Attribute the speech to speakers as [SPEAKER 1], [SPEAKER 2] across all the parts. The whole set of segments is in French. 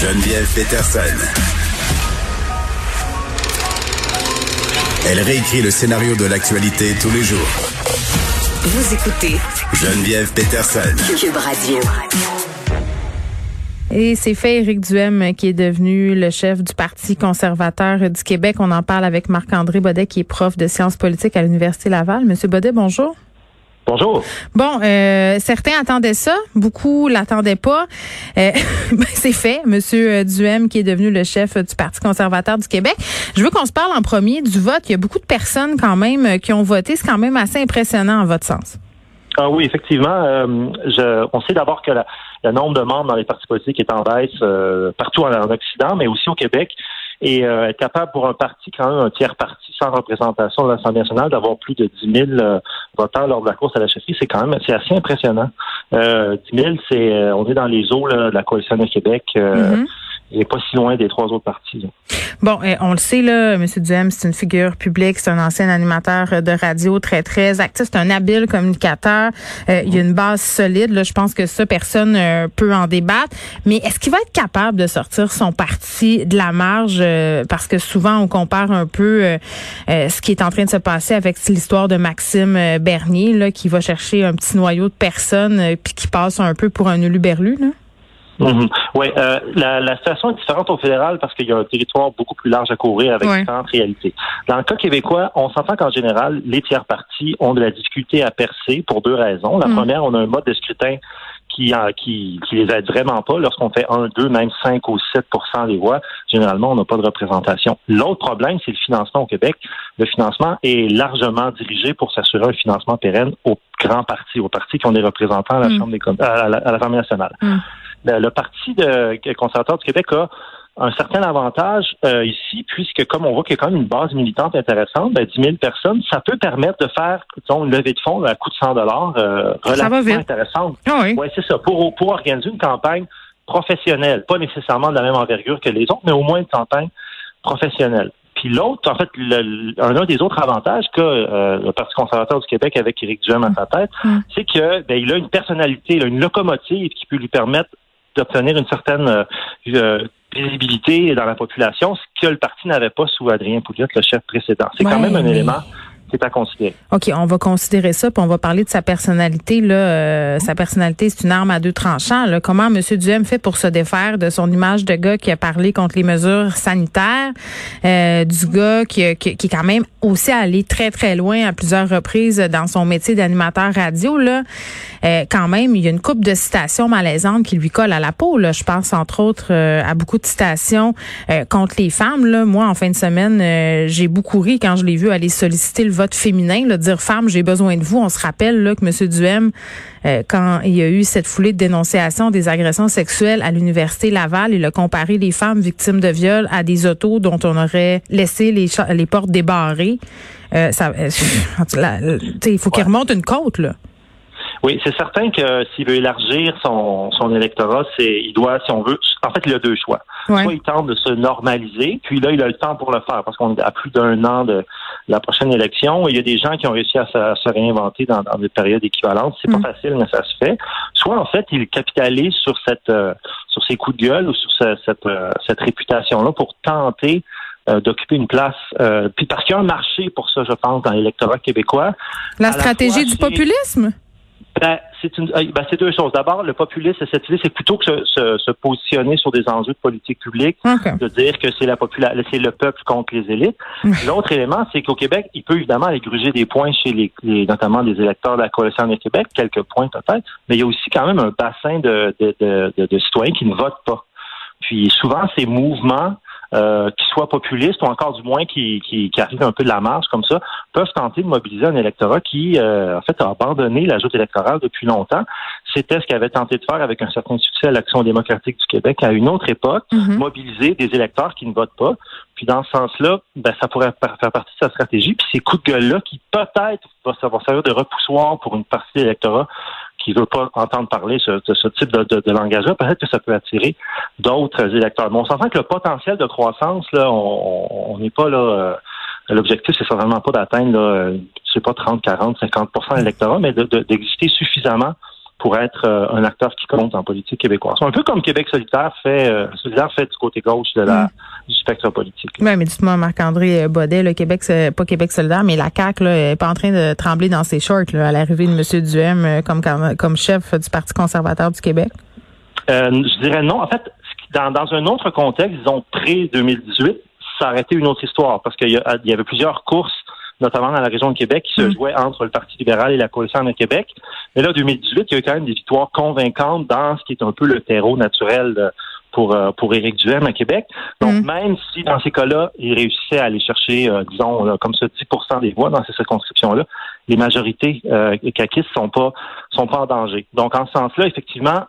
[SPEAKER 1] Geneviève Peterson. Elle réécrit le scénario de l'actualité tous les jours.
[SPEAKER 2] Vous écoutez
[SPEAKER 1] Geneviève Peterson.
[SPEAKER 2] Cube Radio.
[SPEAKER 3] Et c'est fait Éric Duhem qui est devenu le chef du Parti conservateur du Québec. On en parle avec Marc-André Baudet qui est prof de sciences politiques à l'Université Laval. Monsieur Baudet, bonjour.
[SPEAKER 4] Bonjour.
[SPEAKER 3] Bon, euh, certains attendaient ça, beaucoup l'attendaient pas. Euh, ben, c'est fait, Monsieur Duhem, qui est devenu le chef du Parti conservateur du Québec. Je veux qu'on se parle en premier du vote. Il y a beaucoup de personnes quand même qui ont voté. C'est quand même assez impressionnant en votre sens.
[SPEAKER 4] Ah oui, effectivement. Euh, je, on sait d'abord que la, le nombre de membres dans les partis politiques est en baisse euh, partout en, en, Occident, mais aussi au Québec. Et euh, être capable pour un parti, quand même un tiers parti sans représentation de l'Assemblée nationale, d'avoir plus de 10 000 euh, lors de la course à la chefferie, c'est quand même c'est assez impressionnant. Euh, 10 000, c'est on est dans les eaux là, de la coalition de Québec. Mm-hmm il n'est pas si loin des trois autres partis. Là.
[SPEAKER 3] Bon, eh, on le sait, là, M. Duhem, c'est une figure publique, c'est un ancien animateur de radio très, très actif, c'est un habile communicateur. Euh, il y a une base solide. Là, je pense que ça, personne euh, peut en débattre. Mais est-ce qu'il va être capable de sortir son parti de la marge? Euh, parce que souvent, on compare un peu euh, ce qui est en train de se passer avec l'histoire de Maxime Bernier, là, qui va chercher un petit noyau de personnes puis qui passe un peu pour un uluberlu, là?
[SPEAKER 4] Mm Oui, euh, la, la, situation est différente au fédéral parce qu'il y a un territoire beaucoup plus large à couvrir avec différentes réalités. Dans le cas québécois, on s'entend qu'en général, les tiers partis ont de la difficulté à percer pour deux raisons. La mm. première, on a un mode de scrutin qui, qui, qui les aide vraiment pas. Lorsqu'on fait 1, 2, même 5 ou 7% des voix, généralement, on n'a pas de représentation. L'autre problème, c'est le financement au Québec. Le financement est largement dirigé pour s'assurer un financement pérenne aux grands partis, aux partis qui ont des représentants à la mm. Chambre des à, la, à l'Assemblée nationale. Mm le, Parti de, conservateur du Québec a un certain avantage euh, ici, puisque comme on voit qu'il y a quand même une base militante intéressante, ben, 10 000 personnes, ça peut permettre de faire disons, une levée de fonds à coût de 100 dollars euh, relativement intéressante.
[SPEAKER 3] Ah oui,
[SPEAKER 4] ouais, c'est ça. Pour, pour organiser une campagne professionnelle, pas nécessairement de la même envergure que les autres, mais au moins une campagne professionnelle. Puis l'autre, en fait, le, un, des autres avantages que euh, le Parti conservateur du Québec avec Éric Duhem à sa tête, mm. c'est que ben, il a une personnalité, il a une locomotive qui peut lui permettre d'obtenir une certaine euh, euh, visibilité dans la population, ce que le parti n'avait pas sous Adrien Pouliot, le chef précédent. C'est quand même un élément c'est à considérer.
[SPEAKER 3] OK, on va considérer ça, puis on va parler de sa personnalité. Là, euh, sa personnalité, c'est une arme à deux tranchants. Là. Comment M. Duhem fait pour se défaire de son image de gars qui a parlé contre les mesures sanitaires, euh, du gars qui, qui, qui, est quand même aussi allé très, très loin à plusieurs reprises dans son métier d'animateur radio. Là. Euh, quand même, il y a une coupe de citations malaisantes qui lui collent à la peau. Là. Je pense, entre autres, à beaucoup de citations contre les femmes. Là. Moi, en fin de semaine, j'ai beaucoup ri quand je l'ai vu aller solliciter le vote féminin, là, dire femme, j'ai besoin de vous. On se rappelle là, que M. Duhem, euh, quand il y a eu cette foulée de dénonciations des agressions sexuelles à l'Université Laval, il a comparé les femmes victimes de viol à des autos dont on aurait laissé les, les portes débarrées. Euh, ça, euh, il faut qu'il remonte une côte, là.
[SPEAKER 4] Oui, c'est certain que s'il veut élargir son, son électorat, c'est il doit, si on veut, en fait, il a deux choix. Soit il tente de se normaliser, puis là, il a le temps pour le faire, parce qu'on à plus d'un an de la prochaine élection. Il y a des gens qui ont réussi à se, réinventer dans, des périodes équivalentes. C'est pas mm. facile, mais ça se fait. Soit, en fait, il capitalise sur cette euh, sur ses coups de gueule ou sur cette, euh, cette réputation-là pour tenter euh, d'occuper une place. puis parce qu'il y a un marché pour ça, je pense, dans l'électorat québécois.
[SPEAKER 3] La stratégie du populisme?
[SPEAKER 4] Ben, c'est une, ben, c'est deux choses. D'abord, le populisme, cette idée, c'est plutôt que se, se, positionner sur des enjeux de politique publique, de dire que c'est la population, c'est le peuple contre les élites. L'autre élément, c'est qu'au Québec, il peut évidemment aller gruger des points chez les, notamment des électeurs de la coalition du Québec, quelques points peut-être, mais il y a aussi quand même un bassin de, de, de, de citoyens qui ne votent pas. Puis souvent, ces mouvements euh, qui soient populistes ou encore du moins qui, qui, qui arrivent un peu de la marge comme ça, peuvent tenter de mobiliser un électorat qui, euh, en fait, a abandonné l'ajout électoral depuis longtemps. C'était ce qu'avait tenté de faire avec un certain succès l'Action démocratique du Québec à une autre époque,
[SPEAKER 3] Mhm.
[SPEAKER 4] mobiliser des électeurs qui ne votent pas. Puis dans ce sens-là, ben, ça pourrait faire partie de sa stratégie. Puis ces coups de gueule-là qui peut-être savoir servir de repoussoir pour une partie de l'électorat qui veut pas entendre parler ce- de ce type de, de- de langage-là, peut-être que ça peut attirer d'autres électeurs. Mais on s'entend que le potentiel de croissance, là, on n'est pas là. euh, L'objectif, c'est certainement pas d'atteindre, je sais pas, 30, 40, 50% d'électorat, mais de- de- d'exister suffisamment pour être euh, un acteur qui compte en politique québécoise. Un peu comme Québec solidaire fait, euh, solidaire fait du côté gauche de la, du spectre politique.
[SPEAKER 3] Oui, mais dites-moi, Marc-André Baudet, le Québec, c'est pas Québec solidaire, mais la CAQ là, est pas en train de trembler dans ses shorts là, à l'arrivée de M. Duhem euh, comme, comme chef du Parti conservateur du Québec?
[SPEAKER 4] Euh, je dirais non. En fait, dans, dans un autre contexte, disons pré-2018, ça aurait été une autre histoire parce qu'il y, y avait plusieurs courses, notamment dans la région de Québec, qui se
[SPEAKER 3] Mm.
[SPEAKER 4] jouaient entre le Parti libéral et la coalition de Québec. Mais là, 2018, il y a eu quand même des victoires convaincantes dans ce qui est un peu le terreau naturel euh, pour, euh, pour Éric Duhem à Québec. Donc,
[SPEAKER 3] Mm.
[SPEAKER 4] même si dans ces cas-là, il réussissait à aller chercher, euh, disons, là, comme ça, 10% des voix dans ces circonscriptions-là, les majorités euh, caquistes sont pas sont pas en danger. Donc, en ce sens-là, effectivement,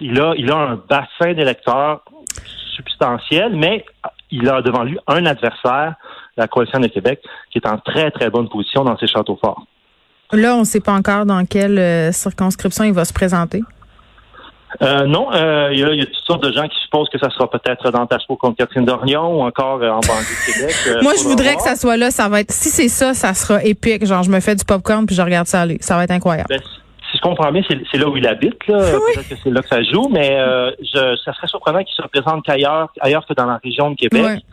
[SPEAKER 4] il a, il a un bassin d'électeurs substantiel, mais il a devant lui un adversaire, la coalition de Québec, qui est en très, très bonne position dans ses châteaux forts.
[SPEAKER 3] Là, on ne sait pas encore dans quelle euh, circonscription il va se présenter.
[SPEAKER 4] Euh, non, euh, il, y a, il y a toutes sortes de gens qui supposent que ça sera peut-être dans Tachereau contre Catherine Dorion ou encore euh, en banlieue de Québec.
[SPEAKER 3] Moi, je voudrais que ça soit là. Ça va être. Si c'est ça, ça sera épique. Genre, je me fais du popcorn puis je regarde ça aller. Ça va être incroyable.
[SPEAKER 4] Ben, comprends bien, c'est là où il habite. Là.
[SPEAKER 3] Oui.
[SPEAKER 4] Peut-être que c'est là que ça joue, mais euh, je, ça serait surprenant qu'il se représente qu'ailleurs, ailleurs que dans la région de Québec.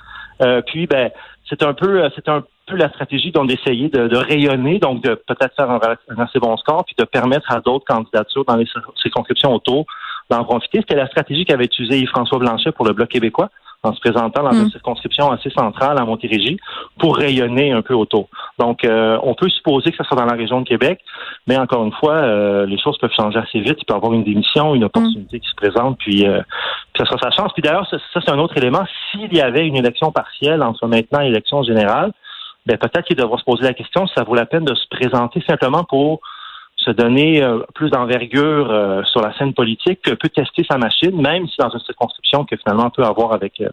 [SPEAKER 4] Euh, puis, ben, c'est un peu, euh, c'est un peu la stratégie donc d'essayer de, de rayonner, donc de peut-être faire un, un assez bon score, puis de permettre à d'autres candidatures dans les cir- circonscriptions autour d'en profiter. C'était la stratégie qu'avait utilisée Yves-François Blanchet pour le Bloc québécois en se présentant dans
[SPEAKER 3] Mm.
[SPEAKER 4] une circonscription assez centrale à Montérégie pour rayonner un peu autour. Donc, euh, on peut supposer que ça sera dans la région de Québec, mais encore une fois, euh, les choses peuvent changer assez vite. Il peut y avoir une démission, une opportunité qui se présente, puis, euh, puis ça sera sa chance. Puis d'ailleurs, ça, ça, c'est un autre élément. S'il y avait une élection partielle entre maintenant et l'élection générale, ben peut-être qu'il devra se poser la question si ça vaut la peine de se présenter simplement pour se donner euh, plus d'envergure euh, sur la scène politique, que peut tester sa machine, même si dans une circonscription que finalement on peut avoir avec euh,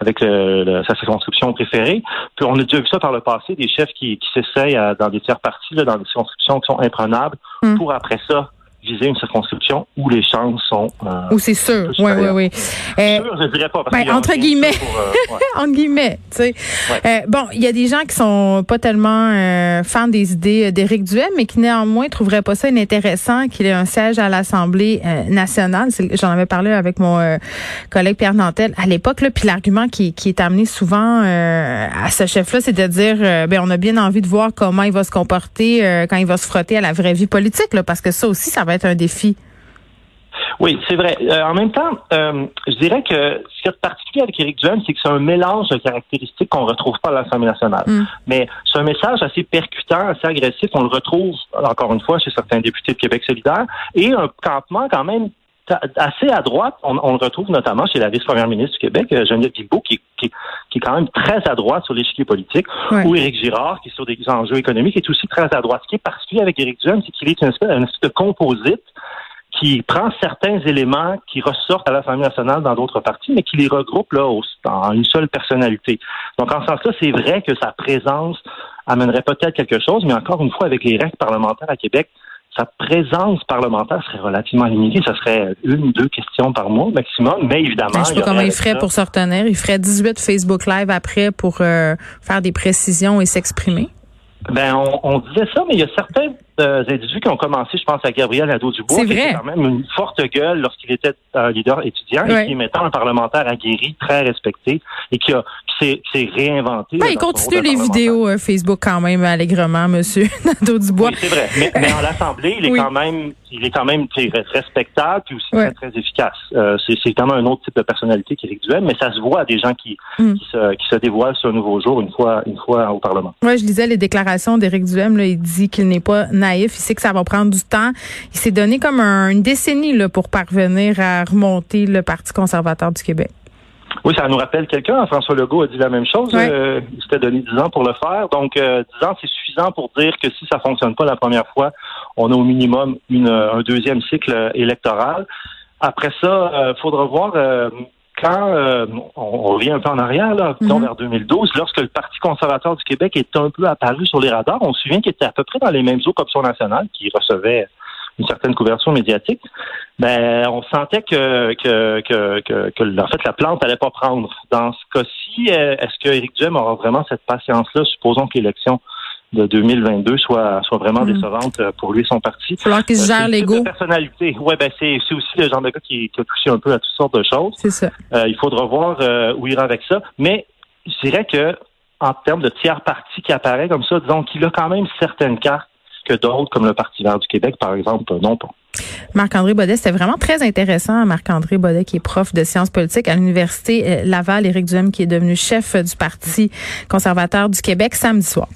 [SPEAKER 4] avec le- le- sa circonscription préférée. Puis on a déjà vu ça par le passé, des chefs qui, qui s'essayent à- dans des tiers partis, là, dans des circonscriptions qui sont imprenables,
[SPEAKER 3] Mm.
[SPEAKER 4] pour après ça viser une circonscription où les chances sont euh,
[SPEAKER 3] Ou c'est sûr. Oui, oui. Euh,
[SPEAKER 4] Sûr, je dirais pas. Parce
[SPEAKER 3] ben, entre guillemets.
[SPEAKER 4] pour, euh, ouais.
[SPEAKER 3] entre guillemets, tu sais. Euh, bon, il y a des gens qui sont pas tellement fans des idées d'Éric Duhem, mais qui néanmoins trouveraient pas ça inintéressant qu'il ait un siège à l'Assemblée nationale. J'en avais parlé avec mon collègue Pierre Nantel à l'époque, là, puis l'argument qui, qui est amené souvent à ce chef-là, c'est de dire, ben on a bien envie de voir comment il va se comporter quand il va se frotter à la vraie vie politique, là, parce que ça aussi, ça va être un défi.
[SPEAKER 4] Oui, c'est vrai. Euh, en même temps, euh, je dirais que ce qui est particulier avec Éric Duhem, c'est que c'est un mélange de caractéristiques qu'on retrouve pas à l'Assemblée nationale.
[SPEAKER 3] Mm.
[SPEAKER 4] Mais c'est un message assez percutant, assez agressif. On le retrouve, encore une fois, chez certains députés de Québec solidaire. Et un campement quand même assez à droite. On, on le retrouve notamment chez la vice-première ministre du Québec, euh, Geneviève Guilbeault, qui, qui, qui est quand même très à droite sur l'échiquier politique.
[SPEAKER 3] Ouais.
[SPEAKER 4] Ou Éric Girard, qui est sur des enjeux économiques, est aussi très à droite. Ce qui est particulier avec Éric Duhem, c'est qu'il est une espèce, une espèce de composite qui prend certains éléments qui ressortent à l'Assemblée nationale dans d'autres partis, mais qui les regroupe là en une seule personnalité. Donc, en ce sens-là, c'est vrai que sa présence amènerait peut-être quelque chose, mais encore une fois, avec les règles parlementaires à Québec, sa présence parlementaire serait relativement limitée. Ça serait une ou deux questions par mois maximum, mais évidemment...
[SPEAKER 3] Ben, je sais pas comment il ferait
[SPEAKER 4] ça-
[SPEAKER 3] pour se retenir. Il ferait 18 Facebook Live après pour euh, faire des précisions et s'exprimer.
[SPEAKER 4] Ben, on, on disait ça, mais il y a certains euh, individus qui ont commencé, je pense à Gabriel Nadeau-Dubois, qui
[SPEAKER 3] vrai.
[SPEAKER 4] était quand même une forte gueule lorsqu'il était un leader étudiant
[SPEAKER 3] Ouais.
[SPEAKER 4] et qui est maintenant un parlementaire aguerri, très respecté et qui, a, qui s'est, qui s'est réinventé.
[SPEAKER 3] Ben,
[SPEAKER 4] là,
[SPEAKER 3] il continue les vidéos euh, Facebook quand même allègrement, Monsieur Nadeau-Dubois.
[SPEAKER 4] Oui, c'est vrai. Mais, mais en l'Assemblée, il est
[SPEAKER 3] Oui.
[SPEAKER 4] quand même, il est quand même sais, respectable puis aussi
[SPEAKER 3] Ouais.
[SPEAKER 4] très, très efficace. Euh, c'est, même un autre type de personnalité qu'Éric Duhem, mais ça se voit à des gens qui,
[SPEAKER 3] Mm.
[SPEAKER 4] qui, se, qui se dévoilent sur un nouveau jour une fois, une fois au Parlement.
[SPEAKER 3] Moi, je lisais les déclarations d'Éric Duhem. Là, il dit qu'il n'est pas naïf. Il sait que ça va prendre du temps. Il s'est donné comme un- une décennie là, pour parvenir à remonter le Parti conservateur du Québec.
[SPEAKER 4] Oui, ça nous rappelle quelqu'un. François Legault a dit la même chose. Euh, il s'était donné 10 ans pour le faire. Donc, euh, 10 ans, c'est suffisant pour dire que si ça fonctionne pas la première fois, on a au minimum une, un deuxième cycle électoral. Après ça, il euh, faudra voir euh, quand euh, on, revient un peu en arrière, là, mhm. vers 2012, lorsque le Parti conservateur du Québec est un peu apparu sur les radars, on se souvient qu'il était à peu près dans les mêmes eaux qu'Option nationale, qui recevait une certaine couverture médiatique, ben on sentait que que, que, que, en fait la plante allait pas prendre. Dans ce cas-ci, est-ce que Éric Duhem aura vraiment cette patience-là, supposons que l'élection de 2022 soit soit vraiment hmm. décevante euh, pour lui et son parti.
[SPEAKER 3] Il va qu'il se euh, gère l'ego.
[SPEAKER 4] personnalité. Ouais, ben c'est c'est aussi le genre de gars qui, qui, a touché un peu à toutes sortes de choses.
[SPEAKER 3] C'est ça.
[SPEAKER 4] Euh, il faudra voir euh, où il ira avec ça, mais je dirais que en termes de tiers parti qui apparaît comme ça, disons qu'il a quand même certaines cartes que d'autres, comme le Parti vert du Québec, par exemple, non pas.
[SPEAKER 3] Marc-André Baudet, c'était vraiment très intéressant. Marc-André Baudet, qui est prof de sciences politiques à l'Université Laval, Éric Duhem, qui est devenu chef du Parti conservateur du Québec samedi soir.